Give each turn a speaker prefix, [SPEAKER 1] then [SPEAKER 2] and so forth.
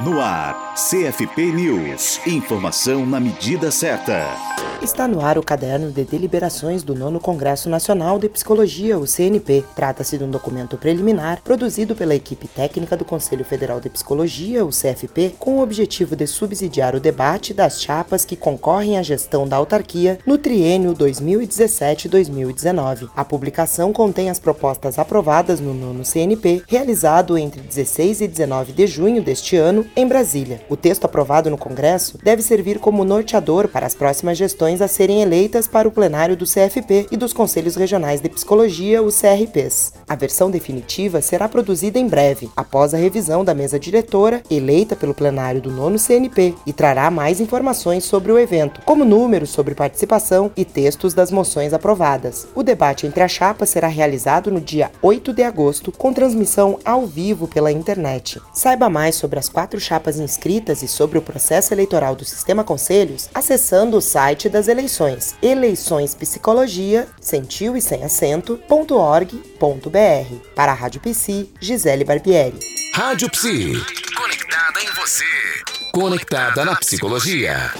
[SPEAKER 1] No ar, CFP News. Informação na medida certa.
[SPEAKER 2] Está no ar o caderno de deliberações do Nono Congresso Nacional de Psicologia, o CNP. Trata-se de um documento preliminar produzido pela equipe técnica do Conselho Federal de Psicologia, o CFP, com o objetivo de subsidiar o debate das chapas que concorrem à gestão da autarquia no triênio 2017-2019. A publicação contém as propostas aprovadas no nono CNP, realizado entre 16 e 19 de junho deste ano em Brasília. O texto aprovado no Congresso deve servir como norteador para as próximas gestões a serem eleitas para o plenário do CFP e dos Conselhos Regionais de Psicologia, os CRPs. A versão definitiva será produzida em breve, após a revisão da mesa diretora, eleita pelo plenário do nono CNP, e trará mais informações sobre o evento, como números sobre participação e textos das moções aprovadas. O debate entre as chapas será realizado no dia 8 de agosto, com transmissão ao vivo pela internet. Saiba mais sobre as quatro quatro chapas inscritas e sobre o processo eleitoral do Sistema Conselhos, acessando o site das eleições eleiçõespsicologia, sentiu e sem acento.org.br. Para a Rádio Psi, Gisele Barbieri.
[SPEAKER 1] Rádio Psi. Conectada em você. Conectada na psicologia.